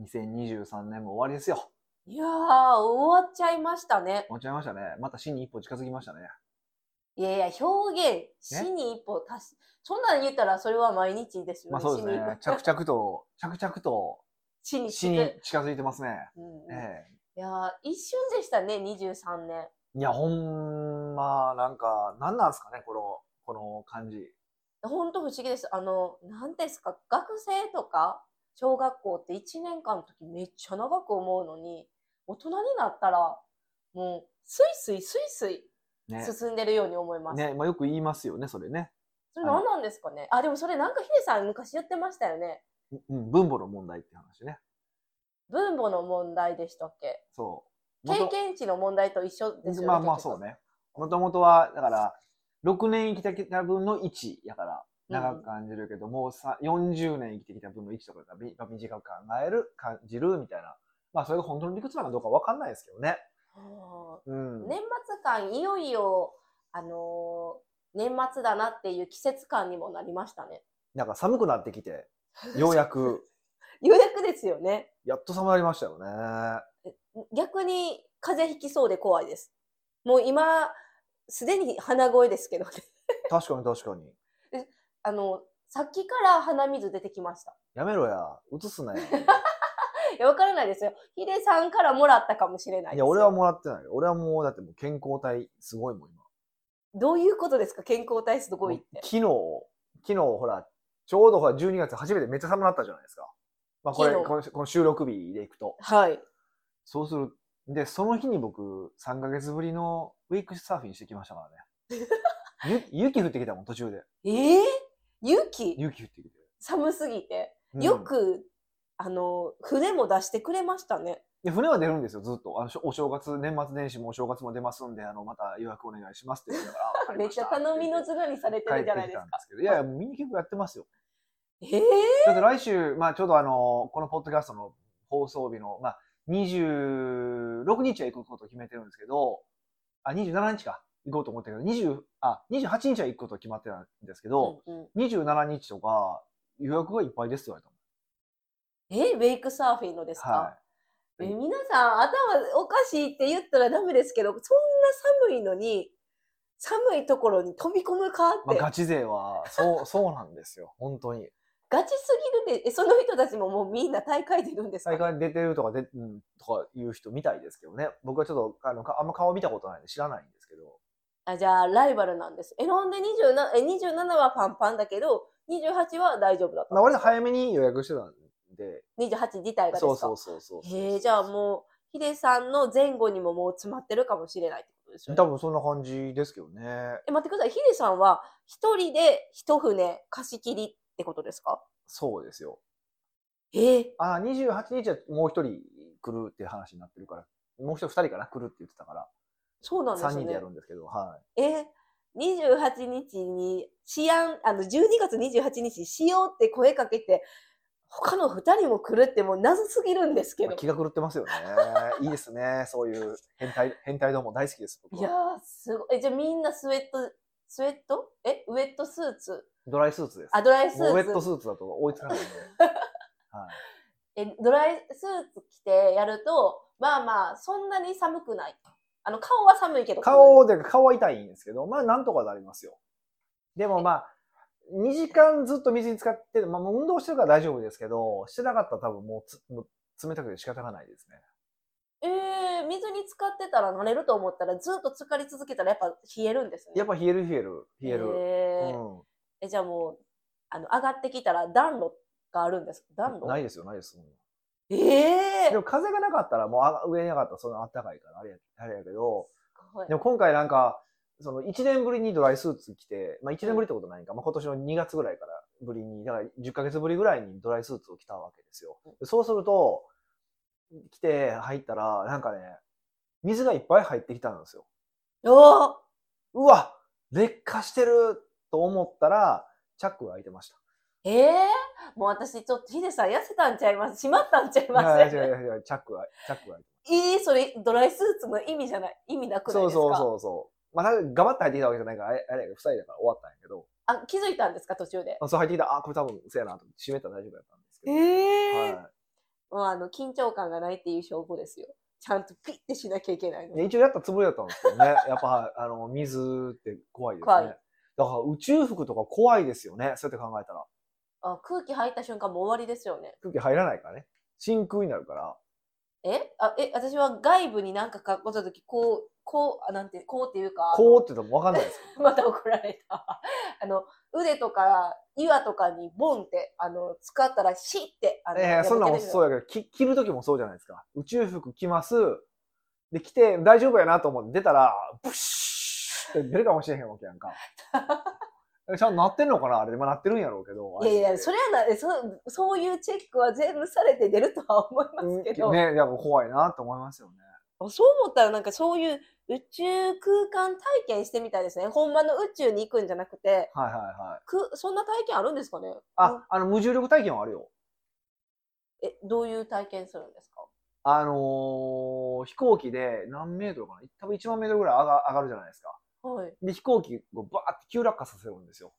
2023年も終わりですよ。いやー、終わっちゃいましたね。終わっちゃいましたね。また死に一歩近づきましたね。いやいや、表現、死に一歩足し、そんなん言ったらそれは毎日ですよね。まあそうですね。着々と、着々と死に死に近づいてますね。うんうんえいやー、一瞬でしたね、23年。えいや、ほんま、なんか、なんなんですかね、この、この感じ。ほんと不思議です。あの、なんですか、学生とか、小学校って1年間の時めっちゃ長く思うのに、大人になったら、もう、スイスイスイスイね。進んでるように思います。ね、まあよく言いますよね、それね。それ何なんですかね？あ、でもそれなんかヒデさん昔言ってましたよね。うん、分母の問題って話ね。分母の問題でしたっけ？そう。経験値の問題と一緒ですよね。まあまあそう。ね。もともとは、だから、6年生きた分の1やから、長く感じるけども、さ40年生きてきた分の1とか短く考える、感じるみたいな。まあそれが本当に理屈なのかどうかわかんないですけどね。はうん。あ年末感、いよいよ、あのー年末だなっていう季節感にもなりましたね。なんか寒くなってきて、ようやく、ようやくですよね。やっと寒くなりましたよね。逆に風邪ひきそうで怖いです。もう今、すでに鼻声ですけどね。確かに確かに。あの、さっきから鼻水出てきました。やめろや。映すなよ。いや、わからないですよ。ヒデさんからもらったかもしれないいや、俺はもらってないよ。俺はもう、だってもう健康体すごいもん、今。どういうことですか？健康体すごいって？昨日、昨日ほら、ちょうどほら12月初めてめっちゃ寒くなったじゃないですか。まあこれ、このこの収録日でいくと。はい。そうする。で、その日に僕、3ヶ月ぶりのウィークサーフィンしてきましたからね。ゆ雪降ってきたもん、途中で。ええ雪雪降ってきて。寒すぎて。うんよく、あの、船も出してくれましたね。いや船は出るんですよ、ずっと。あのお正月、年末年始もお正月も出ますんで、あの、また予約お願いしますって言うから めっちゃ頼みの綱にされてるじゃないですか。いやいや、みんな結構やってますよ。ええだって来週、まあちょうどあの、このポッドキャストの放送日の、まあ26日は行くことを決めてるんですけど、あ、27日か。行こうと思ったけど、20、あ、28日は行くこと決まってたんですけど、うんうん27日とか予約がいっぱいですって言われたえウェイクサーフィンのです。か、はい。え皆さん頭おかしいって言ったらダメですけど、そんな寒いのに、寒いところに飛び込むかって、まあガチ勢は、そう、そうなんですよ。本当に。ガチすぎるで、えその人たちももうみんな大会出るんですか？大会に出てるとかで、うん、とかいう人みたいですけどね。僕はちょっと、あの、かあんま顔見たことないんで知らないんですけど。あじゃあ、ライバルなんです。え、なんで27、え、27はパンパンだけど、28は大丈夫だったまあ、俺早めに予約してたんで、28自体がですか？そうそうそうそうえ、じゃあもう、ヒデさんの前後にももう詰まってるかもしれないってことですよね。多分そんな感じですけどね。え、待ってください。ヒデさんは一人で一船貸し切りってことですかそうですよ。えー、あ、28日はもう一人来るって話になってるから、もう一人二人かな来るって言ってたから、そうなんですね。三人でやるんですけど、はえ、28日に、しやん、あの、12月28日にしようって声かけて、他の2人も来るってもう謎すぎるんですい。けど。まあ気が狂ってますよね。いいですね。そういう変態、変態ども大好きです。僕いやすごい。え、じゃあみんなスウェット、スウェット？え？ウェットスーツ？ドライスーツです。あ、ドライスーツ。ウェットスーツだと追いつかないんで。はい。え、ドライスーツ着てやると、まあまあ、そんなに寒くない。あの、顔は寒いけど。顔で、顔は痛いんですけど、まあなんとかなりますよ。でもまあ、2時間ずっと水に浸かって、まあ運動してるから大丈夫ですけど、してなかったら多分もうつもう冷たくて仕方がないですね。えー、水に浸かってたら慣れると思ったら、ずっと浸かり続けたらやっぱ冷えるんですね。やっぱ冷える冷える、冷える。えーうんえ、じゃあもう、あの、上がってきたら暖炉があるんですか？暖炉？ないですよ、ないです。ええでも風がなかったら、もうあ上に上がったらそんな暖かいから、あれやあれやけど、はいでも今回なんか、その1年ぶりにドライスーツ着て、まあ1年ぶりってことないんか、まあ今年の2月ぐらいからぶりに、だから10ヶ月ぶりぐらいにドライスーツを着たわけですよ。でそうすると、着て入ったら、なんかね、水がいっぱい入ってきたんですよ。おーうわ劣化してると思ったら、チャックが開いてました。ええもう私ちょっとヒデさん痩せたんちゃいます？閉まったんちゃいます？いやいやいや、チャックが、チャックが開いていいそれドライスーツの意味じゃない意味なくないですかそうそうそうそう。まあ、頑張って入ってきたわけじゃないから、あれ、あれやけど、二人だから終わったんやけど、あ気づいたんですか途中であそう入ってきた、あ、これ多分、そうやなと思って閉めたら大丈夫やったんですけど。ええはい。もうあの、緊張感がないっていう証拠ですよ。ちゃんとピッてしなきゃいけないの。一応やったつもりだったんですけどね。やっぱ、あの、水って怖いです怖いね。だから宇宙服とか怖いですよね。そうやって考えたら。あ空気入った瞬間もう終わりですよね。空気入らないからね。真空になるから。え？あえ、私は外部になんか格好したとき、こう、こう、あ、なんて、こうっていうか、こうって言っても分かんないです。また怒られた。あの、腕とか岩とかにボンって、あの、使ったらシッて、あの、ええそんなんもそうややけど、き着る時もそうじゃないですか。宇宙服着ます。で、着て大丈夫やなと思って出たら、ブッシュって出るかもしれへんわけやんか。えちゃんとなってんのかな？あれで、まあなってるんやろうけど。いやいや、それはなえそ、そういうチェックは全部されて出るとは思いますけど、ね、やっぱ怖いなと思いますよね。そう思ったらなんかそういう宇宙空間体験してみたいですね。ほんまの宇宙に行くんじゃなくて、はいはいはい。くそんな体験あるんですかね？あ、あの、無重力体験はあるよ。え、どういう体験するんですか？あのー飛行機で何メートルかな？多分1万メートルぐらい上が上がるじゃないですか。はい。で、飛行機をバーって急落下させるんですよ。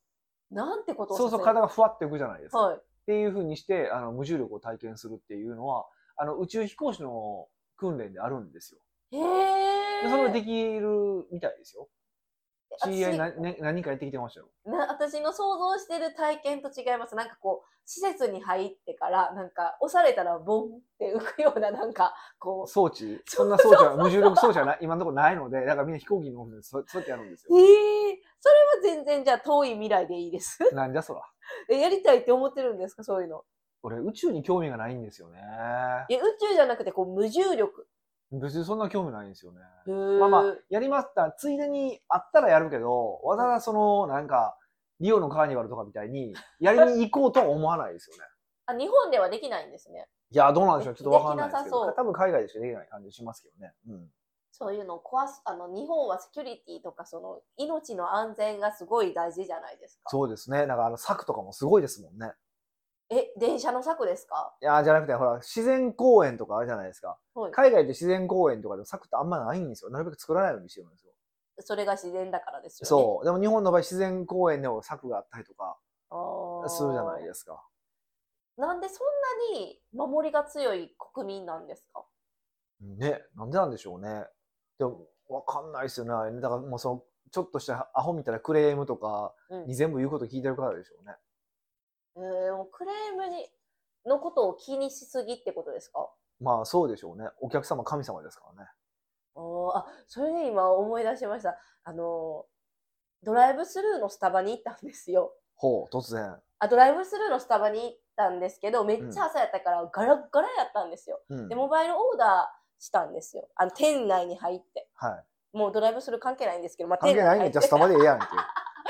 なんてことをそうそう体がふわって浮くじゃないですか。はい。っていう風にして、あの、無重力を体験するっていうのは、あの、宇宙飛行士の訓練であるんですよ。へえ。でそれができるみたいですよ。知り合い私な、ね、何人かやってきてましたよ。な私の想像してる体験と違います。なんかこう、施設に入ってから、なんか押されたらボンって浮くような、なんか、こ装置？そんな装置は、無重力装置はな今のところないので、だからみんな飛行機に乗るんでそそうやってやるんですう。よ。ええそれは全然じゃあ遠い未来でいいです。なんじゃそら。え、やりたいって思ってるんですかそういうの。俺、宇宙に興味がないんですよね。いや、宇宙じゃなくて、こう、無重力。別にそんな興味ないんですよね。ままあまあ、やりました。ついでにあったらやるけど、わざわざその、なんか、リオのカーニバルとかみたいに、やりに行こうとは思わないですよね。あ、日本ではできないんですね。いや、どうなんでしょう。ちょっとわかんないですけど、多分海外でしかできない感じしますけどね。うん。そういうのを壊す、あの、日本はセキュリティとか、その、命の安全がすごい大事じゃないですか。そうですね。なんかあの、柵とかもすごいですもんね。え、電車の柵ですか？いや、じゃなくて、ほら、自然公園とかあるじゃないですか。はい。海外で自然公園とかでも柵ってあんまないんですよ。なるべく作らないようにしてるんですよ。それが自然だからですよね。そう。でも日本の場合、自然公園でも柵があったりとかあするじゃないすですか。なんでそんなに守りが強い国民なんですか？ね、なんでなんでしょうね。でも、わかんないですよね。だからもうその、ちょっとしたアホみたいなクレームとかうん。に全部言うこと聞いてるからでしょうね。えー、クレームにのことを気にしすぎってことですか？まあそうでしょうね。お客様神様ですからね。あーあ、それで今思い出しました。あのー、ドライブスルーのスタバに行ったんですよ。ほう、突然。あ、ドライブスルーのスタバに行ったんですけど、めっちゃ朝やったからガラッガラやったんですよ。うん。で、モバイルオーダーしたんですよ。あの、店内に入って。はい。もうドライブスルー関係ないんですけど、まあ、関係ないねん。じゃあスタババでええやんけ。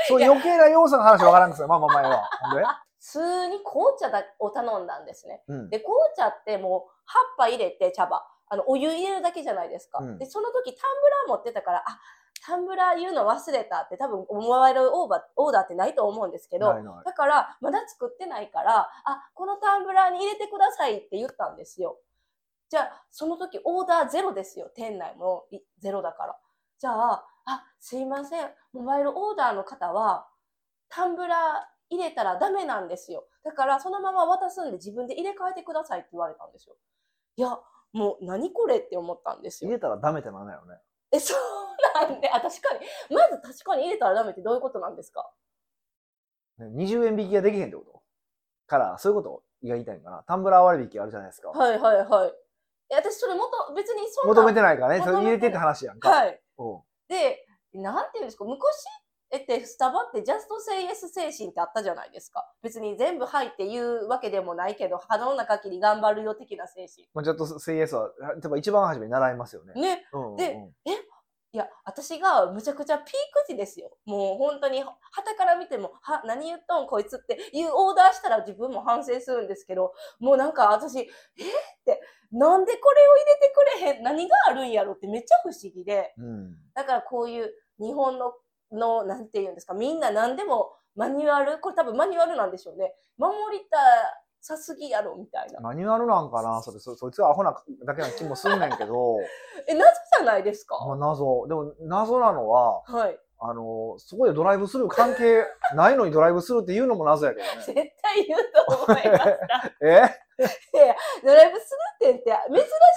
そう余計な要素の話わからんくせまあまあ前は。ほんで？普通に紅茶だを頼んだんですね。うん。で、紅茶ってもう葉っぱ入れて茶葉、あの、お湯入れるだけじゃないですか。うんで、その時タンブラー持ってたから、あ、タンブラー言うの忘れたって多分モバイルオーバーオーダーってないと思うんですけど、ないないだからまだ作ってないから、あ、このタンブラーに入れてくださいって言ったんですよ。じゃあ、その時オーダーゼロですよ。店内もいゼロだから。じゃあ、あ、すいません。モバイルオーダーの方は、タンブラー入れたらダメなんですよ。だから、そのまま渡すんで自分で入れ替えてくださいって言われたんですよ。いや、もう何これって思ったんですよ。入れたらダメってなんないよね。え、そうなんで、あ、確かに。まず確かに入れたらダメってどういうことなんですか？ね20円引きができへんってこと？から、そういうことが言いたいんかな。タンブラー割引あるじゃないですか。はいはいはい。え、私それもと、別にそんな。求めてないからね。それ求めてない入れてって話やんか。はい。うんで、なんていうんですか、昔えって、スタバってジャストセイエス精神ってあったじゃないですか。別に全部はいって言うわけでもないけど、可能な限り頑張るよ的な精神。まあ、ちょっと CS は、例えば一番初めに習いますよね。ね。うんうんうんでいや、私がむちゃくちゃピーク時ですよ。もう本当に、旗から見ても、は、何言っとんこいつっていうオーダーしたら自分も反省するんですけど、もうなんか私、え？って、なんでこれを入れてくれへん？何があるんやろ？ってめっちゃ不思議で。うん。だからこういう日本の、の、なんていうんですか、みんな何でもマニュアル、これ多分マニュアルなんでしょうね。守りたさすぎやろ、みたいな。マニュアルなんかな？それそそいつはアホなだけな気もすんねんけど、え、謎じゃないですか、まあ、謎。でも謎なのは、はい。あの、そこでドライブスルー関係ないのにドライブスルーって言うのも謎やけど絶ね。対言うと思いました。え？いやドライブスルー店って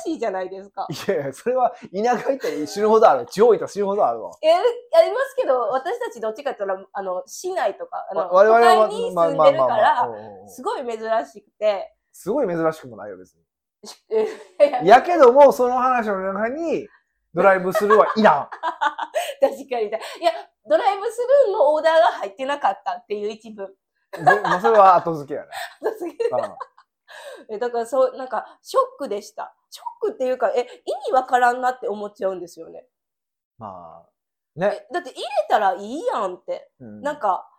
珍しいじゃないですか。いやいや、それは田舎行ったら死ぬほどある。地方行ったら死ぬほどあるわ。えありますけど、私たちどっちかって言ったら、あの、市内とか、あの、我々は都会にまあ住んでるから、すごい珍しくて、すごい珍しくもないよ、別に。やけども、その話の中に、ドライブスルーはいらん。確かに。いや、ドライブスルーのオーダーが入ってなかったっていう一文。でまあ、それは後付けやね。すげえうんえだからそう、なんか、ショックでした。ショックっていうか、え、意味わからんなって思っちゃうんですよね。まあ、ね。えだって入れたらいいやんって。うんなん、か、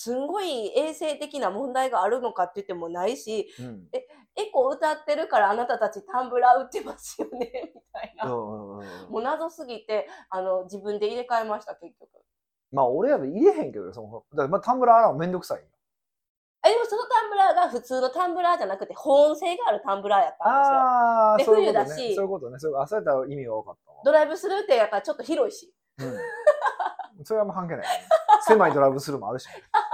すんごい衛生的な問題があるのかって言ってもないし、うんエコ歌ってるからあなたたちタンブラー売ってますよね、みたいな。もう謎すぎて、あの、自分で入れ替えました、結局。まあ、俺やで入れへんけど、その、だまあ、タンブラー洗うのめんどくさい。え、でもそのタンブラーが普通のタンブラーじゃなくて保温性があるタンブラーやったんですよ。ああ、でそういうことね。冬だしそういうことね。そういったら意味が分かったわ。ドライブスルーってやっぱちょっと広いし。うん。それはもう関係ない、ね。狭いドライブスルーもあるし、ね。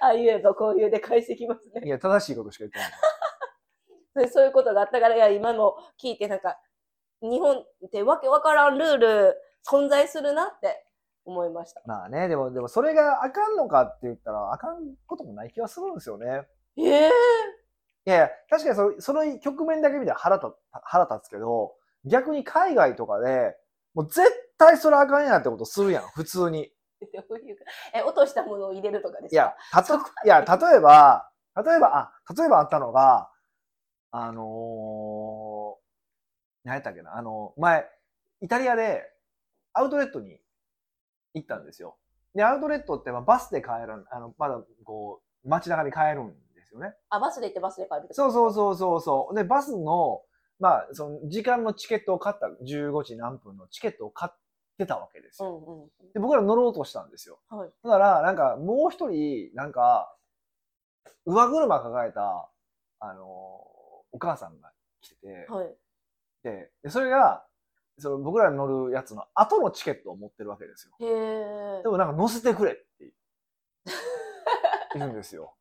ああ言えばこういうで返してきますね。いや、正しいことしか言ってない。で そういうことがあったから、いや、今の聞いてなんか、日本ってわけわからんルール存在するなって思いました。まあね、でも、でもそれがあかんのかって言ったら、あかんこともない気はするんですよね。ええいやいや、確かにそその局面だけ見たら腹立腹立つけど、逆に海外とかで、もう絶対それあかんやんってことするやん、普通に。どういうかえ、落としたものを入れるとかですか？いや、たといや、例えば、例えば、あ、例えばあったのが、あのー、何やったっけな、あの、前、イタリアでアウトレットに行ったんですよ。で、アウトレットってまあバスで帰る、あの、まだこう、街中に帰るんですよね。あ、バスで行ってバスで帰るそうそうそうそうそう。で、バスの、まあ、その時間のチケットを買った、15時何分のチケットを買ってたわけですよ。うんうん。で、僕ら乗ろうとしたんですよ。はい。だから、なんか、もう一人、なんか、上車抱えた、あのーお母さんが来てて、はい。で、でそれが、その僕らに乗るやつの後のチケットを持ってるわけですよ。で。もなんか乗せてくれって言うんですよ。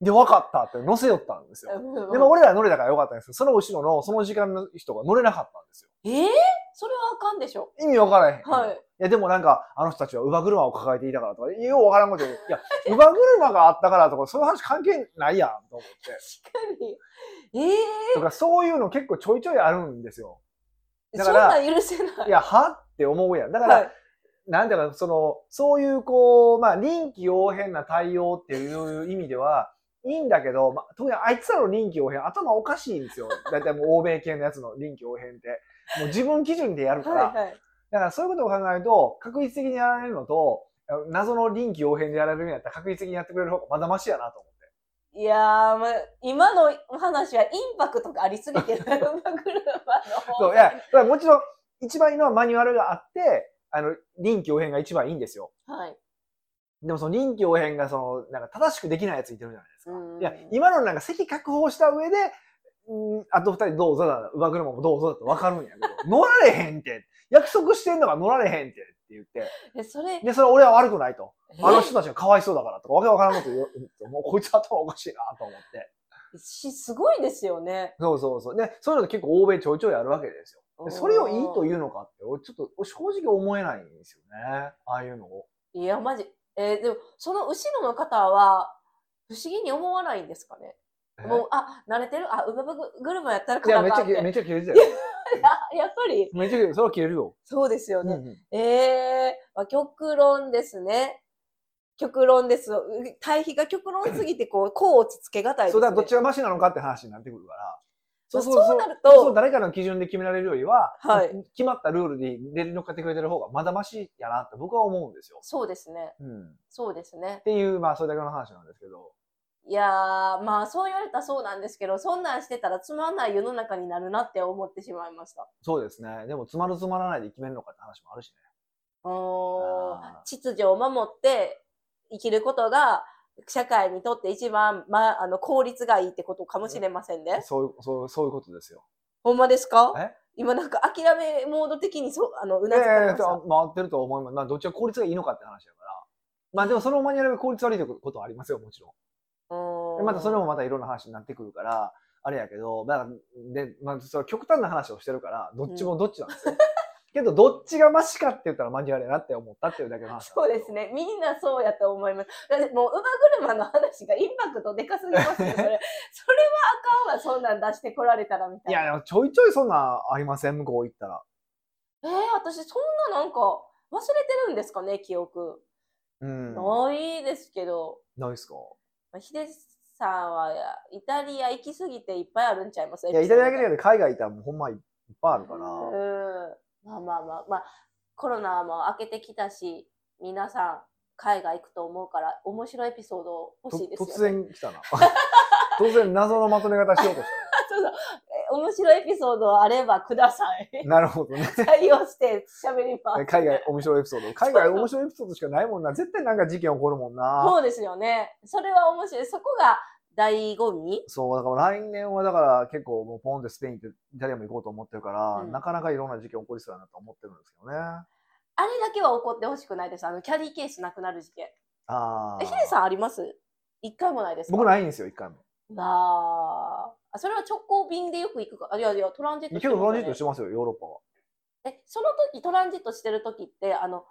で、分かったって乗せよったんですよ。でも俺ら乗れたからよかったんですけど、その後ろのその時間の人が乗れなかったんですよ。ええそれはあかんでしょ。意味分からへん。はい。いや、でもなんか、あの人たちは乳母車を抱えていたからとか、ようわからんこと言う。いや、乳母車があったからとか、そういう話関係ないやん、と思って。確かに。ええとか、そういうの結構ちょいちょいあるんですよ。だからなん許せない。いや、はって思うやん。だから、はい。なんていうか、その、そういう、こう、まあ、臨機応変な対応っていう意味では、いいんだけど、まあ、特にあいつらの臨機応変、頭おかしいんですよ。だいたいもう欧米系のやつの臨機応変って。もう自分基準でやるから。はいはい。だからそういうことを考えると、確実的にやられるのと、謎の臨機応変でやられるんやったら確実的にやってくれる方がまだマシやなと思って。いやー、まあ、今の話はインパクトがありすぎてる。馬車のそう、いや、もちろん、一番いいのはマニュアルがあって、あの、臨機応変が一番いいんですよ。はい。でもその臨機応変がその、なんか正しくできないやついてるじゃないですか。うんいや、今のなんか席確保した上で、うん、あと二人どうぞだ、馬車もどうぞだと分かるんやけど、乗られへんって、約束してんのが乗られへんってって言って、え、それ、で、それ俺は悪くないと。あのえ人たちがかわいそうだからとか、わけわからんこと言うと、もうこいつ頭おかしいなと思って。しすごいですよね。そうそうそう。で、そういうの結構欧米ちょいちょいあるわけですよ。でそれをいいというのかって、俺ちょっと正直思えないんですよね。ああいうのを。いや、マジ。えーでも、その後ろの方は、不思議に思わないんですかね？もう、あ、慣れてる？あ、馬車やったらいや、めっちゃ、めっちゃ切れてたよ。ややっぱり、めっちゃ切れてそれは切れるよ。そうですよね。うんうんええまあ、極論ですね。極論です。う対比が極論すぎて、こう、こう落ち着けがたいね。そうだ、どっちがマシなのかって話になってくるから。そうそうなるとそうそう誰かの基準で決められるよりは、はい決まったルールに出乗っかってくれてる方がまだマシやなって僕は思うんですよ。そうですね。うん。っそうですね。ていう、まあ、それだけの話なんですけど。いやー、まあ、そう言われたらそうなんですけど、そんなんしてたらつまんない世の中になるなって思ってしまいました。そうですね。でも、つまるつまらないで決めるのかって話もあるしね。うーんあー秩序を守って生きることが、社会にとって一番、まあ、あの効率がいいってことかもしれませんね。そういう、そうそういうことですよ。ほんまですか？え？今なんか諦めモード的にそうあのうなずかれええました。回ってると思います。まあ、どっちが効率がいいのかって話だから。まあでもそのマニュアルが効率悪いことはありますよ、もちろん。でまたそれもまたいろんな話になってくるから、あれやけど、だからで、まあ、それ極端な話をしてるから、どっちもどっちなんですよ。けど、どっちがマシかって言ったらマニュアルやなって思ったっていうだけの話そうですね。みんなそうやと思います。だってもう、乳母車の話がインパクトでかすぎますね、それ。それはあかんわ、そんなん出してこられたらみたいな。いや、でもちょいちょいそんなんありません向こう行ったら。えー、私そんななんか忘れてるんですかね、記憶。うん。ないですけど、ないっすか？まあヒデさんはイタリア行き過ぎていっぱいあるんちゃいます？いや、イタリアだけでで海外行ったらもうほんまいっぱいあるから。うん。まあまあまあ、まあ、コロナも明けてきたし、皆さん海外行くと思うから、面白いエピソード欲としいですよ、ね。突然来たな。突然謎のまとめ方しようとしそうそう。え面白いエピソードあればください。た。なるほどね。採用して喋ります。海外面白いエピソード。海外面白いエピソードしかないもんな。絶対なんか事件起こるもんな。そうですよね。それは面白い。そこが醍醐味そう、だから来年はだから結構もうポンってスペインってイタリアも行こうと思ってるから、うんなかなかいろんな事件起こりそうだなと思ってるんですけどね。あれだけは起こってほしくないです。あの、キャリーケースなくなる事件。あえ、ヒデさんあります？一回もないですか？僕ないんですよ、一回も。あーあ。それは直行便でよく行くか？あいやいや、トランジットトランジットしてますよ、ヨーロッパは。え、その時トランジットしてる時って、あの、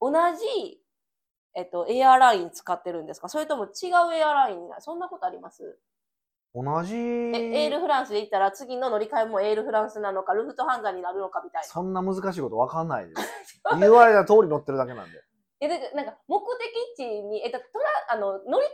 同じ、えっと、エアライン使ってるんですか？それとも違うエアラインになる？そんなことあります？同じ、え、エールフランスで行ったら次の乗り換えもエールフランスなのか、ルフトハンザになるのかみたいな。そんな難しいことわかんないです。言われた通り乗ってるだけなんで。え、で、なんか、目的地に、え、だトラ、あの、乗り換える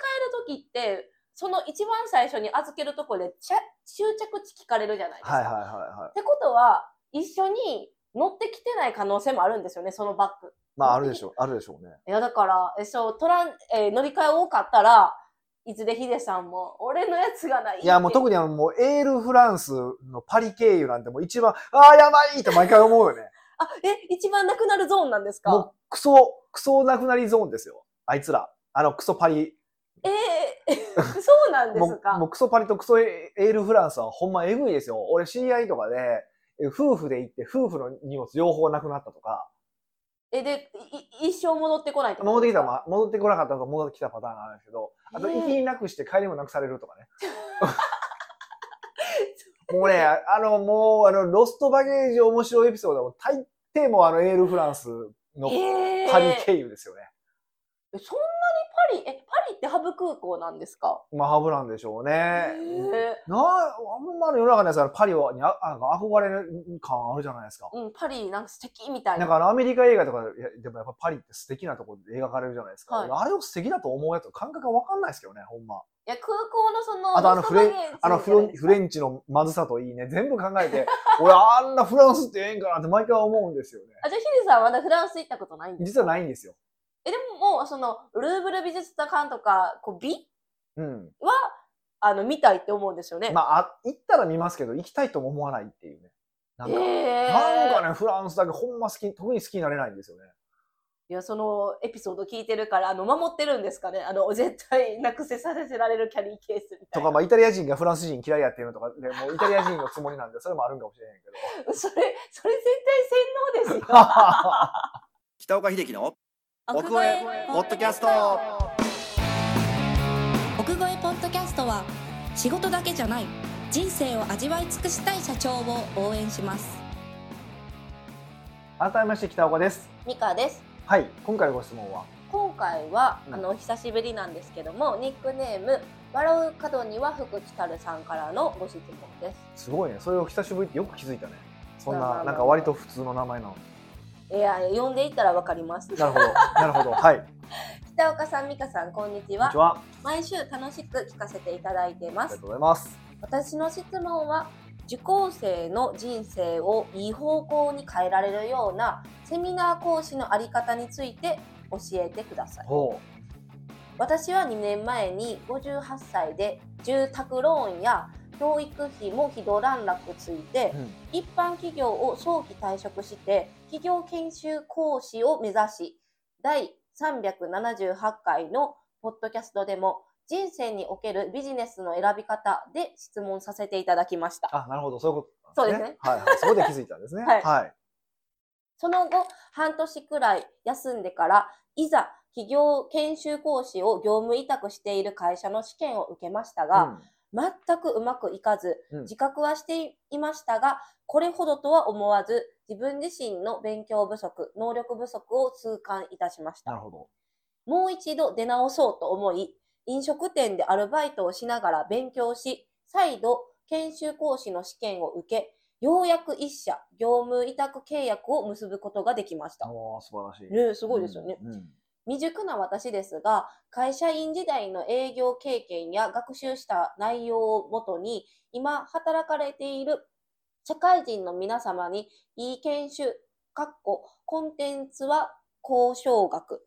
時って、その一番最初に預けるところで、ちゃ終着地聞かれるじゃないですか。はいはいはいはってことは、一緒に乗ってきてない可能性もあるんですよね、そのバッグ。い。まああるでしょう、あるでしょうね。いや、だから、え、そう、トラン、えー乗り換え多かったら、いつでヒデさんも、俺のやつがない。いや、もう特にあの、もうエールフランスのパリ経由なんてもう一番、ああ、やばいって毎回思うよね。あ、え、一番なくなるゾーンなんですか？もうクソ、クソなくなりゾーンですよ。あいつら。あの、クソパリ。えー そうなんですか？もうクソパリとクソエールフランスはほんまエグいですよ。俺知り合いとかで、え夫婦で行って夫婦の荷物両方なくなったとか、え、で、い一生戻ってこないと戻ってきた戻ってこなかったと戻ってきたパターンがあるんですけど、あとええ行きになくして帰りもなくされるとかね。もうね、あの、もう、あの、ロストバゲージ面白いエピソードも大抵もうあの、エールフランスのえーパリ経由ですよね。えそんなにパリ、え、ってハブ空港なんですか？まあ、ハブなんでしょうね。えなあ、あんまり世の中のやつはパリはにああなんか憧れる感あるじゃないですか。うん、パリなんか素敵みたいな。なんかあのアメリカ映画とかでもやっぱパリって素敵なところで描かれるじゃないですか。はいあれを素敵だと思うやつ感覚がわかんないですけどね、ほんま。いや、空港のその、あとあのロストバゲージあのフロンフレンチのまずさといいね、全部考えて、俺あんなフランスってええんかなって毎回思うんですよね。あ、じゃあヒデさんはまだフランス行ったことないんです実はないんですよ。え、でももう、その、ルーブル美術館とか、こう、美うん。は、あの、見たいって思うんですよね。まあ、あ行ったら見ますけど、行きたいとも思わないっていうね。なんか、へーなんかね、フランスだけほんま好き、特に好きになれないんですよね。いや、そのエピソード聞いてるから、あの、守ってるんですかね。あの、絶対なくせさせられるキャリーケースみたいな。とか、まあ、イタリア人がフランス人嫌いやっていうのとかで、もうイタリア人のつもりなんで、それもあるんかもしれへんけど。それ、それ絶対洗脳ですよ。北岡秀樹の奥越えポッドキャスト奥越えポッドキャストは仕事だけじゃない人生を味わい尽くしたい社長を応援します改めまして、北岡です。ミカです。はい、今回のご質問は、今回は、うんあの、久しぶりなんですけども、ニックネーム、笑う角には福来たるさんからのご質問です。すごいね。それを久しぶりってよく気づいたね。そんな、なんか割と普通の名前なの。いや、呼んでいったらわかります。なるほど。なるほど。はい。こ 北岡さん、美香さん、こんにちはち。は。毎週楽しく聞かせていただいてますありがと。うございます。私の質問は、受講生の人生をいい方向に変えられるようなセミナー講師のあり方について教えてください。ほ私は2年前に58歳で住宅ローンや教育費も非道乱落ついてう。うん。一般企業を早期退職して企業研修講師を目指し第378回のポッドキャストでも人生におけるビジネスの選び方で質問させていただきました。あ、なるほど。そういうこったんですね。そうですねはいはい。そこで気づいたんですね。はいはい。その後、半年くらい休んでから、いざ企業研修講師を業務委託している会社の試験を受けましたが、全くうまくいかず、うん自覚はしていましたが、これほどとは思わず、自分自身の勉強不足、能力不足を痛感いたしました。なるほど。もう一度出直そうと思い、飲食店でアルバイトをしながら勉強し、再度研修講師の試験を受け、ようやく一社業務委託契約を結ぶことができました。おー素晴らしい。ねえすごいですよね。うんうん未熟な私ですが、会社員時代の営業経験や学習した内容をもとに、今働かれている社会人の皆様に、いい研修、かっこコンテンツは交渉学、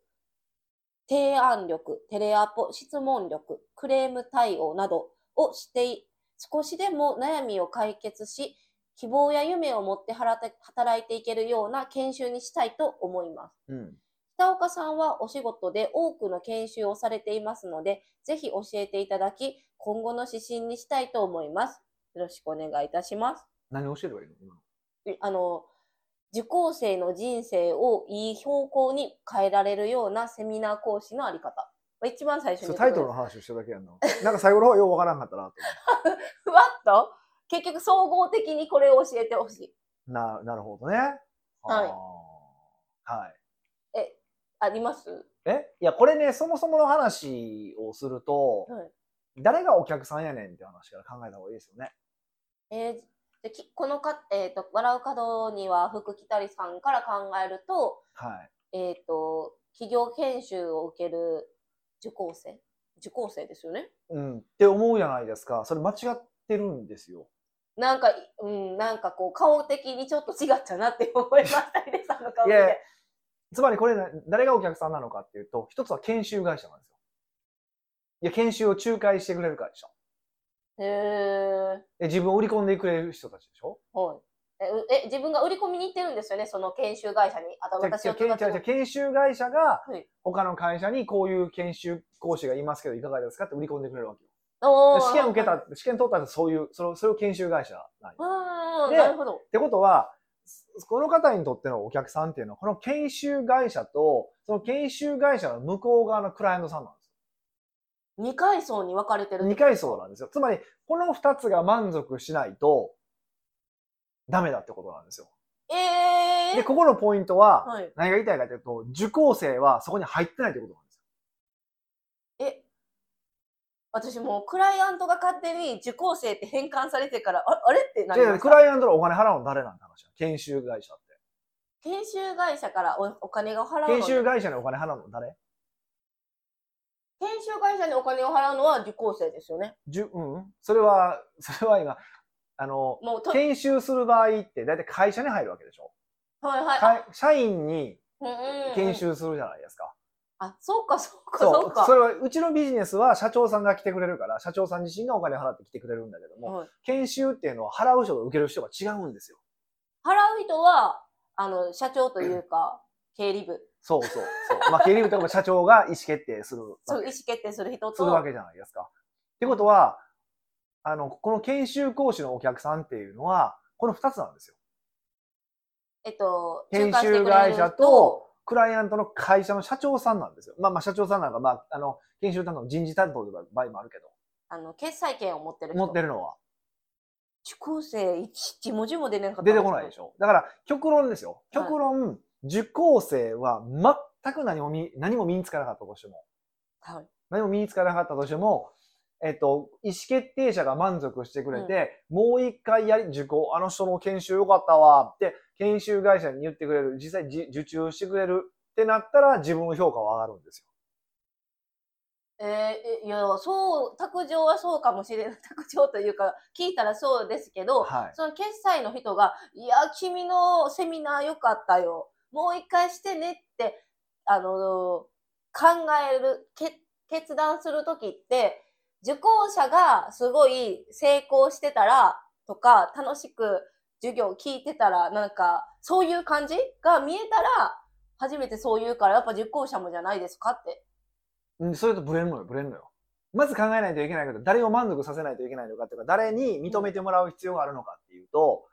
提案力、テレアポ、質問力、クレーム対応などをして、少しでも悩みを解決し、希望や夢を持って働いて働いていけるような研修にしたいと思います。うん。北岡さんはお仕事で多くの研修をされていますので、ぜひ教えていただき、今後の指針にしたいと思います。よろしくお願いいたします。何を教えればいいの？今あの、受講生の人生をいい標高に変えられるようなセミナー講師のあり方。まあ一番最初にタイトルの話をしてるだけやんな。なんか最後の方ようわからんかったなとふ わっと？結局総合的にこれを教えてほしい。な、なるほどね。はいはい。あります？え？いや、これね、そもそもの話をすると、はい誰がお客さんやねんって話から考えた方がいいですよね。えーできこのか、えっ、と、笑う角には福来たりさんから考えると、はい。えっ、と、企業研修を受ける受講生？受講生ですよね？うん。って思うじゃないですか。それ間違ってるんですよ。なんか、うん、なんかこう、顔的にちょっと違ったなって思いました、ヒデさんの顔で。つまりこれな、誰がお客さんなのかっていうと、一つは研修会社なんですよ。いや、研修を仲介してくれる会社。へー。で自分を売り込んでくれる人たちでしょ？はい。え、うえ自分が売り込みに行ってるんですよね、その研修会社に。あと私を研修会社がはい他の会社にこういう研修講師がいますけどいかがですかって売り込んでくれるわけよ。試験受けた、試験通ったらそういう、それをそれを研修会社なんようん、でなるほど。ってことは、この方にとってのお客さんっていうのは、この研修会社と、その研修会社の向こう側のクライアントさんなんですよ二階層に分かれてる。二階層なんですよ。つまり、この二つが満足しないと、ダメだってことなんですよ。えー。で、ここのポイントは、何が言いたいかというと、受講生はそこに入ってないってことなんですよ。え、私もうクライアントが勝手に受講生って変換されてから、ああれってなりました。ライアントのお金払うの誰なんて話や研修会社って。研修会社からおお金が払うの研修会社にお金払うの誰？研修会社にお金を払うのは受講生ですよね。じゅうんそれは、それは今、あの、もうと、研修する場合って大体会社に入るわけでしょ？はいはい。か社員にうんうんうん研修するじゃないですか。あ、そうか、そうか、そそううか。それは、うちのビジネスは社長さんが来てくれるから、社長さん自身がお金払って来てくれるんだけども、はい研修っていうのは払う人と受ける人が違うんですよ。払う人は、あの、社長というか、経理部。そうそうそう。まあ、経理部とかも社長が意思決定するわそう、け意思決定する人と。するわけじゃないですか。ってことは、あの、この研修講師のお客さんっていうのは、この二つなんですよ。えっと、研修会社と、クライアントの会社の社長さんなんですよ。まあまあ社長さんなんか、まあ、あの、研修担当の人事担当という場合もあるけど、あの、決済権を持ってる人。持ってるのは受講生一文字も出なかった。出てこないでしょ。だから、極論ですよ。はい極論、受講生は全く何も身何も身につかなかったとしても、はい。何も身につかなかったとしても、えっと、意思決定者が満足してくれて、もう一回やり、受講、あの人の研修よかったわって、研修会社に言ってくれる、実際じ受注してくれるってなったら、自分の評価は上がるんですよ。えーえいや、そう、卓上はそうかもしれない。卓上というか、聞いたらそうですけど、はい。その決済の人が、いや、君のセミナーよかったよ。もう一回してねって、あの、考える、け決断するときって、受講者がすごい成功してたら、とか、楽しく授業聞いてたら、なんか、そういう感じが見えたら、初めてそう言うから、やっぱ受講者もじゃないですかって。うん、それとブレるのよ、ブレるのよ。まず考えないといけないけど、誰を満足させないといけないのかっていうか、誰に認めてもらう必要があるのかっていうと、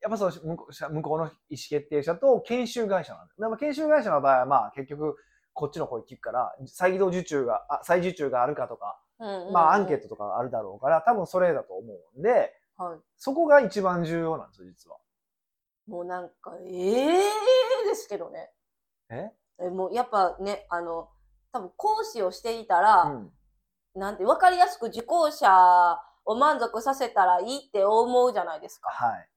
やっぱそう向こうの意思決定者と研修会社なんだよ。で研修会社の場合は、まあ結局、こっちの声聞くから、再度受注が、あ再受注があるかとか、うんうんうんまあアンケートとかあるだろうから、多分それだと思うんで、はい。そこが一番重要なんですよ、実は。もうなんか、ええですけどね。え？えもうやっぱね、あの、多分講師をしていたら、うん。なんて分かりやすく受講者を満足させたらいいって思うじゃないですか。はい。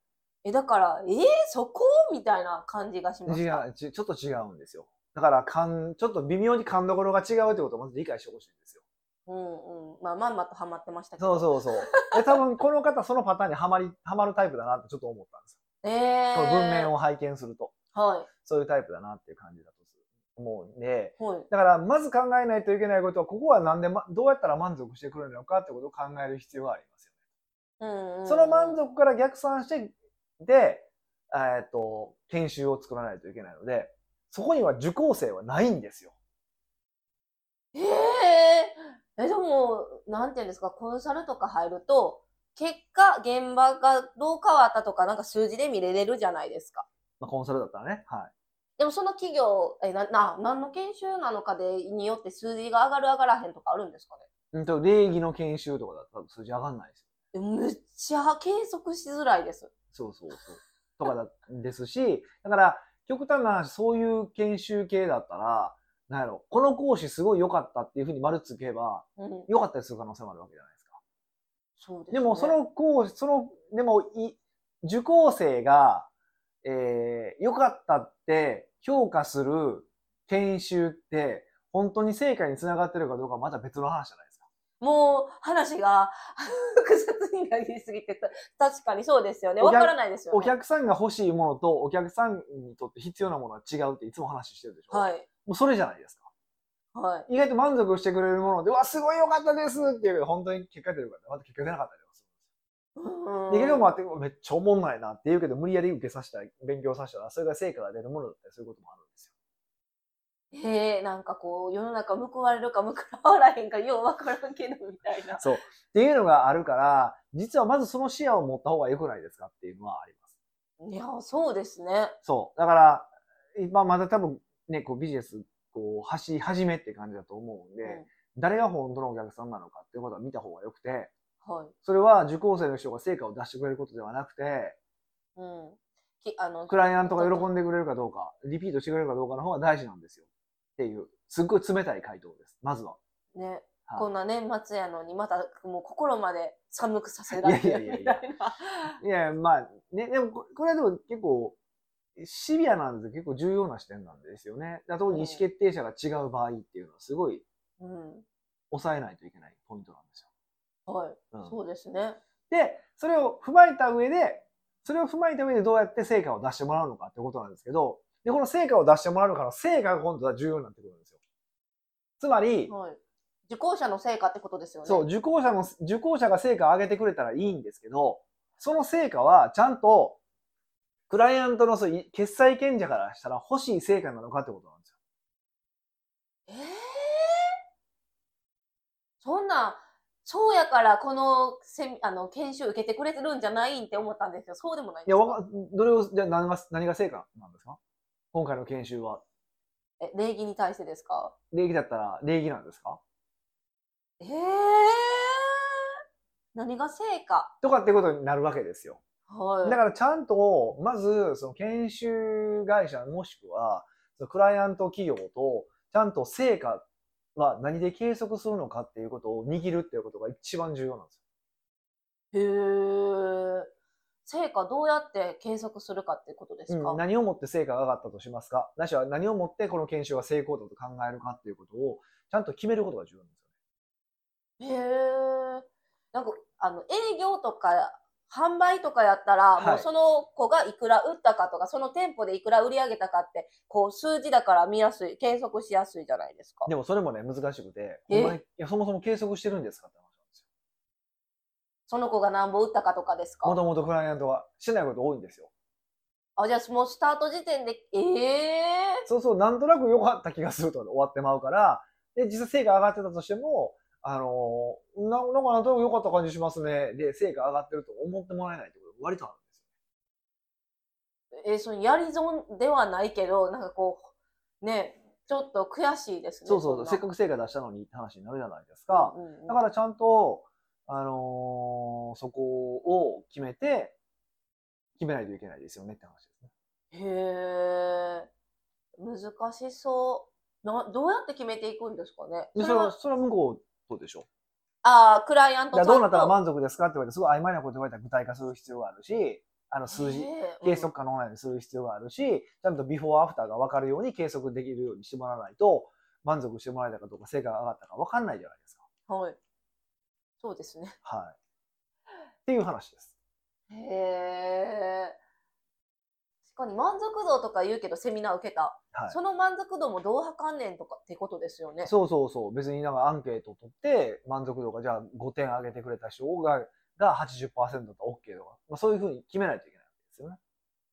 え、だから、えー、そこ？みたいな感じがしました。違う、ちちょっと違うんですよ。だから、かん、ちょっと微妙に勘どころが違うってことをまず理解してほしいんですよ。うんうん。まあ、まんまとハマってましたけど。そうそうそう。で、多分この方、そのパターンにはまり、はまるタイプだなってちょっと思ったんですよ。えー。この文面を拝見すると、はそういうタイプだなっていう感じだと思うんで、い。はい。だから、まず考えないといけないことは、ここはなんで、ま、どうやったら満足してくれるのかってことを考える必要がありますよね。うんうん、その満足から逆算して、で、えっと、研修を作らないといけないので、そこには受講生はないんですよ。えー、え、でも、なんていうんですか、コンサルとか入ると、結果、現場がどう変わったとか、なんか数字で見れれるじゃないですか。まあ、コンサルだったらね。はい。でもその企業、え、な、な、何の研修なのかで、によって数字が上がる上がらへんとかあるんですかね？うんと、礼儀の研修とかだったら数字上がんないですよ。えむっちゃ計測しづらいです。そうそうそう。とかだですし、だから、極端な話、そういう研修系だったら、なんやろ、この講師すごい良かったっていうふうに丸つけば、うん。良かったりする可能性もあるわけじゃないですか。そうです、でも、そ、の講師、その、でも、い、受講生が、えー、良かったって評価する研修って、本当に成果につながってるかどうかはまた別の話じゃないですか。もう、話が 複雑になりすぎてた、確かにそうですよね。わからないですよね。お客さんが欲しいものとお客さんにとって必要なものは違うっていつも話してるでしょ。はい。もうそれじゃないですか。はい。意外と満足してくれるもので、うわ、すごい良かったですっていうけど、本当に結果出るから、また結果出なかったりとかするんですよ。うんで、けどもあって、めっちゃおもんないなって言うけど、無理やり受けさせたら、勉強させたら、それが成果が出るものだったりすることもあるんですよ。へえ、なんかこう、世の中報われるか報わらへんか、ようわからんけど、みたいな。そう。っていうのがあるから、実はまずその視野を持った方が良くないですかっていうのはあります。いや、そうですね。そう。だから、今まだ多分ね、こうビジネス、こう、走り始めって感じだと思うんで、誰が本当のお客さんなのかっていうことは見た方が良くて、はい。それは受講生の人が成果を出してくれることではなくて、うん。きあの、クライアントが喜んでくれるかどうか、リピートしてくれるかどうかの方が大事なんですよ。っていう、すっごい冷たい回答です。まずは。ね、はいこんな年末やのに、またもう心まで寒くさせられてるみいやいやいやいたいな。いや、まあ、ね、でもこ、これはでも結構、シビアなんですけど、結構重要な視点なんですよね。特に意思決定者が違う場合っていうのは、すごいうん。抑えないといけないポイントなんですよ。はい。うんそうですね。で、それを踏まえた上で、それを踏まえた上でどうやって成果を出してもらうのかってことなんですけど、で、この成果を出してもらうのかの成果が今度は重要になってくるんですよ。つまり、はい。受講者の成果ってことですよね。そう、受講者の、受講者が成果を上げてくれたらいいんですけど、その成果はちゃんと、クライアントのそうい決済権者からしたら欲しい成果なのかってことなんですよ。ええそんな、そうやからこのセミあの研修受けてくれてるんじゃないんって思ったんですよ。そうでもないんいや、わか、どれを、じゃあ何が、何が成果なんですか？今回の研修は。え、礼儀に対してですか？礼儀だったら礼儀なんですか？ええ何が成果？とかってことになるわけですよ。はい。だからちゃんと、まず、その研修会社もしくは、そのクライアント企業と、ちゃんと成果は何で計測するのかっていうことを握るっていうことが一番重要なんですよ。へえ。成果どうやって計測するかってことですか、うん、何をもって成果が上がったとしますか？ないしは何をもってこの研修は成功だと考えるかっていうことをちゃんと決めることが重要なんですよね。へえ。なんか、あの、営業とか、販売とかやったら、はいもうその子がいくら売ったかとか、その店舗でいくら売り上げたかって、こう、数字だから見やすい、計測しやすいじゃないですか。でもそれもね、難しくて、えほんまにいやそもそも計測してるんですかって話なんですよ。その子が何本売ったかとかですか？もともとクライアントはしてないこと多いんですよ。あ、じゃあもうスタート時点で、ええそうそう、なんとなく良かった気がすると終わってまうから、で、実際成果上がってたとしても、あのーな、なんかなんとなく良かった感じしますね。で、成果上がってると思ってもらえないってことが割とあるんですよ。えーそのやり損ではないけど、なんかこう、ね、ちょっと悔しいですね。そうそうそう、せっかくく成果出したのにって話になるじゃないですか。うんうんだからちゃんと、あのーそこを決めて、決めないといけないですよねって話ですね。へえ、難しそう。な、どうやって決めていくんですかね。でそれは、それは向こうとでしょ。ああ、クライアントさんどうなったら満足ですかって言われて、すごい曖昧なこと言われたら具体化する必要があるし、あの数字、計測可能なようにする必要があるし、ちゃんとビフォーアフターが分かるように計測できるようにしてもらわないと、満足してもらえたかどうか、成果が上がったか分かんないじゃないですか。うんはい。そうですね。はい。っていう話です。へえ。確かに満足度とか言うけどセミナー受けた。はい。その満足度もどう測んねんとかってことですよね。そうそうそう。別になんかアンケートを取って、満足度がじゃあ5点上げてくれた人がが80%だったら OK とか、まあ、そういうふうに決めないといけないわけですよね。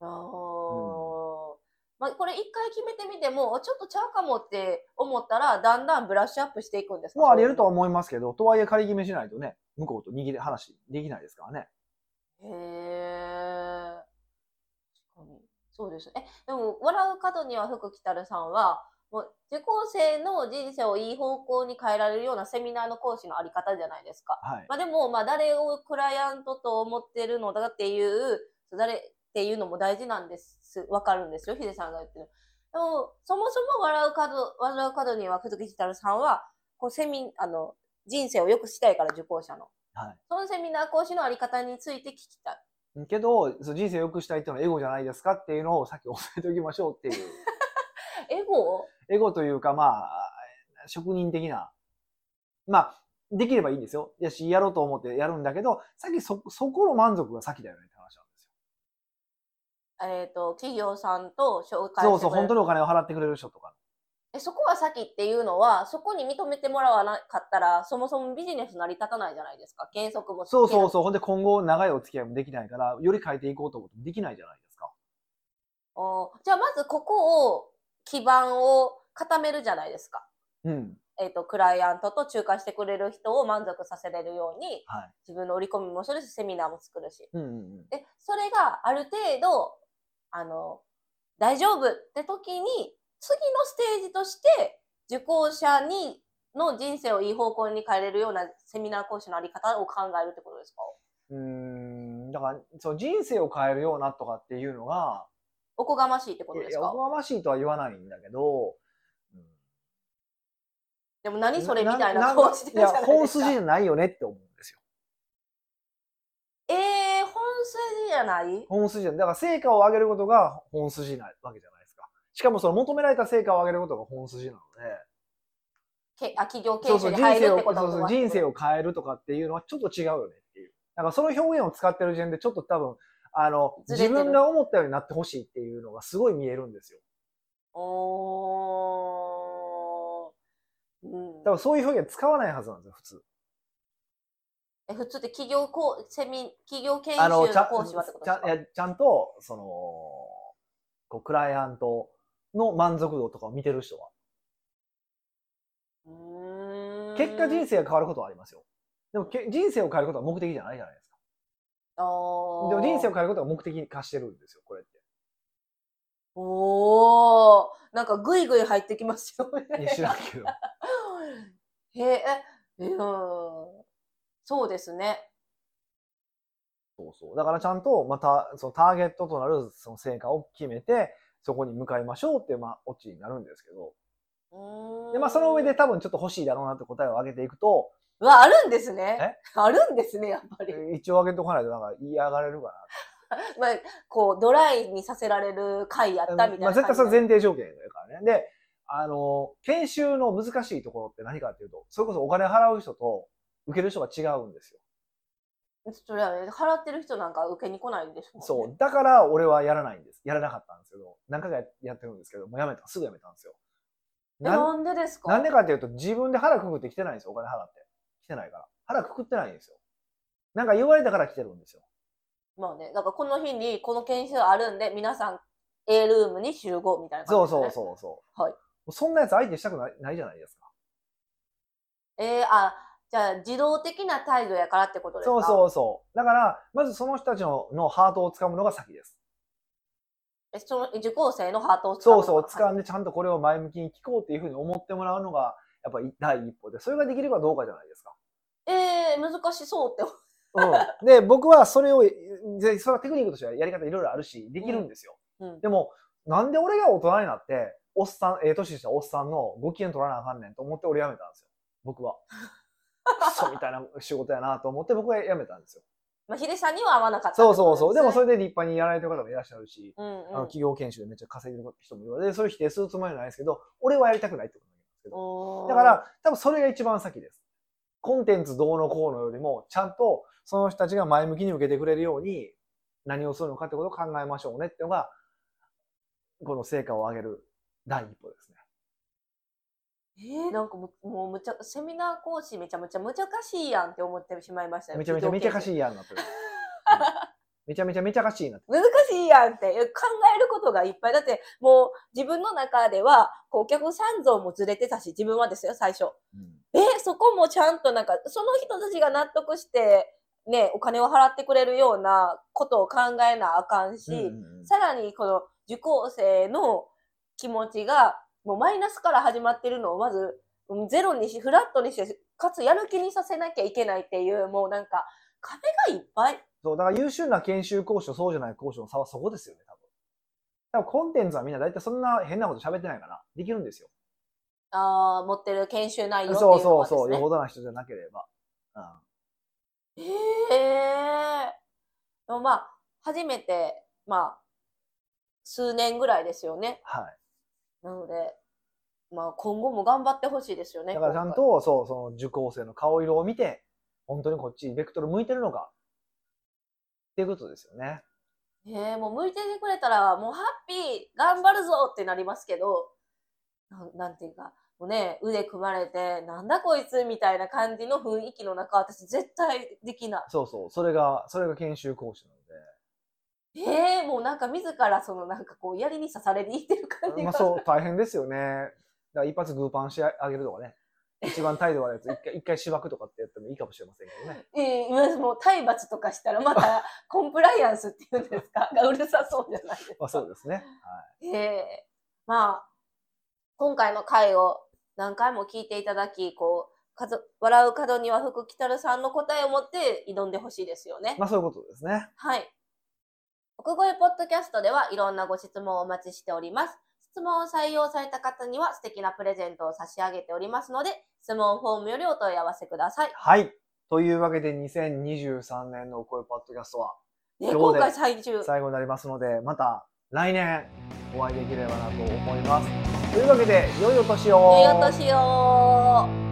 あーまあ、これ一回決めてみても、ちょっとちゃうかもって思ったら、だんだんブラッシュアップしていくんですか？もうあり得るとはう思いますけど、とはいえ仮決めしないとね、向こうと握り話できないですからね。へえ。そうですね。え、でも、笑う角には福来たるさんは、もう受講生の人生をいい方向に変えられるようなセミナーの講師のあり方じゃないですか。はい。まあでも、まあ誰をクライアントと思ってるのだっていう、誰っていうのも大事なんです。わかるんですよ、ヒデさんが言ってる。でも、そもそも笑う角、笑う角には、福木ひたるさんは、こうセミ、あの、人生を良くしたいから受講者の。はい。そのセミナー講師のあり方について聞きたい。けど、そう人生を良くしたいっていうのはエゴじゃないですかっていうのをさっき教えておきましょうっていう。エゴ？エゴというか、まあ、職人的な。まあ、できればいいんですよ。やし、やろうと思ってやるんだけど、さっきそ、そこの満足が先だよねって話なんですえっ、と、企業さんと紹よ。そうそう、本当にお金を払ってくれる人とか。えそこは先っていうのは、そこに認めてもらわなかったら、そもそもビジネス成り立たないじゃないですか。原則もう。そうそうそう。ほんで今後長いお付き合いもできないから、より変えていこうと思ってもできないじゃないですか。おじゃあまずここを、基盤を固めるじゃないですか。うん。えっ、と、クライアントと仲介してくれる人を満足させれるように、はい。自分の売り込みもするし、セミナーも作るし。うんうんうん。で、それがある程度、あの、大丈夫って時に、次のステージとして、受講者に、の人生をいい方向に変えれるようなセミナー講師のあり方を考えるってことですか？うーん。だから、そう、人生を変えるようなとかっていうのが、おこがましいってことですか？こがましいとは言わないんだけど、うんでも何それみたいなな顔してるじゃないいや、本ですか。筋じゃないよねって思うんですよ。えー、本筋じゃない？本筋じゃない。だから成果を上げることが本筋なわけじゃ。しかもその求められた成果を上げることが本筋なのけあ企業で、経営者に入るそうそう人生をってこともそうそう人生を変えるとかっていうのはちょっと違うよねっていう。だからその表現を使ってる時点でちょっと多分、あの、自分が思ったようになってほしいっていうのがすごい見えるんですよ。おー。うんだからそういう表現使わないはずなんですよ、普通。え普通って企業こうセミ企業研修あの、講師はってことですか？ちゃんいやちゃんと、その、こう、クライアントの満足度とかを見てる人は。結果人生が変わることはありますよ。でもけ人生を変えることは目的じゃないじゃないですか。あーでも人生を変えることが目的に化してるんですよ、これって。おーなんかグイグイ入ってきますよねいや知らんけど。へええうんそうですねそうそう。だからちゃんと、また、そのターゲットとなるその成果を決めて、そこに向かいましょうっていう、まあ、オチになるんですけど。で、まあ、その上で多分ちょっと欲しいだろうなって答えを上げていくと、うわあるんですねあるんですねやっぱり一応上げておかないとなんか嫌がれるか まあこうドライにさせられる回やったみな。たいなまあ、絶対それ感じ前提条件だからね。で、あの、研修の難しいところって何かっていうと、それこそお金払う人と受ける人が違うんですよ。それはね払ってる人なんか受けに来ないんですもんねそう。だから俺はやらないんです。やらなかったんですけど、何回かやってるんですけど、もうやめた。すぐやめたんですよ。なんでですか？なんでかっていうと、自分で腹くくって来てないんですよ、お金払って。来てないから。腹くくってないんですよ。なんか言われたから来てるんですよ。まあね、だからこの日にこの研修あるんで、皆さん A ルームに集合みたいなそうそう感じですね。そうそう。はいそんなやつ相手したくないないじゃないですか。えー、あ、じゃあ自動的な態度やからってことですか？そうそうそう。だから、まずその人たちののハートをつかむのが先です。えその受講生のハートを掴むそうそう、掴んで。でちゃんとこれを前向きに聞こうっていうふうに思ってもらうのが、やっぱり第一歩で、それができればどうかじゃないですか。えー、難しそうって。うん。で、僕はそれを、でそれはテクニックとしてはやり方いろいろあるし、できるんですよ。うんでも、なんで俺が大人になって、おっさん、ええ年したおっさんのご機嫌取らなあかんねんと思って俺辞めたんですよ。僕は。クソみたいな仕事やなと思って僕は辞めたんですよ。まあ、ヒデさんには合わなかったそうそうそう。でもそれ、れで立派にやられてる方もいらっしゃるし、うんうんあの企業研修でめっちゃ稼いでる人もいるので、それを否定するつもりはないですけど、俺はやりたくないってことなんですけど。だから、多分それが一番先です。コンテンツどうのこうのよりも、ちゃんとその人たちが前向きに受けてくれるように、何をするのかってことを考えましょうねっていうのが、この成果を上げる第一歩ですね。えー、なんかもうもうむちゃセミナー講師めちゃめちゃ難しいやんって思ってしまいましたよ。めちゃめちゃめちゃかしいいやんなって。る。うんめちゃめちゃめちゃかしいな。難しいやんって。考えることがいっぱいだってもう自分の中ではお客さん像もずれてたし自分はですよ最初。えそこもちゃんとなんかその人たちが納得してねお金を払ってくれるようなことを考えなあかんし、うんうんうん。さらにこの受講生の気持ちがもうマイナスから始まってるのをまずうんゼロにし、フラットにして、かつやる気にさせなきゃいけないっていう、もうなんか壁がいっぱい。そう、だから優秀な研修講師とそうじゃない講師の差はそこですよね、多分。多分コンテンツはみんな大体そんな変なこと喋ってないかな。できるんですよ。ああ、持ってる研修内容っていうのそうはですね。そうそう、よほどな人じゃなければ。うんへえ。でもまあ、初めて、まあ、数年ぐらいですよね。はい。なので、まあ今後も頑張ってほしいですよね。だからちゃんと、そう、その受講生の顔色を見て、本当にこっちにベクトル向いてるのか、っていうことですよね。今回。ええもう向いててくれたら、もうハッピー、頑張るぞってなりますけど、なんなんていうか、もうね、腕組まれて、なんだこいつみたいな感じの雰囲気の中、私絶対できない。そうそう、それが、それが研修講師なのええもうなんか自らそのなんかこう槍に刺されにいってる感じ。まあそう、大変ですよね。だから一発グーパンしてあげるとかね。一番態度悪いやつ、一回、一回芝生とかってやってもいいかもしれませんけどね。ええ今もう体罰とかしたらまたコンプライアンスっていうんですか？がうるさそうじゃないですか。まあそうですね。ええまあ、今回の回を何回も聞いていただき、こう、かず笑う角には福来たるさんの答えを持って挑んでほしいですよね。まあそういうことですね。はい。奥越ポッドキャストではいろんなご質問をお待ちしております。質問を採用された方には素敵なプレゼントを差し上げておりますので、質問フォームよりお問い合わせください。はい。というわけで2023年のお声パッドキャストはね、今回最終。最後になりますので、また来年お会いできればなと思います。というわけで、良いお年を良いお年を。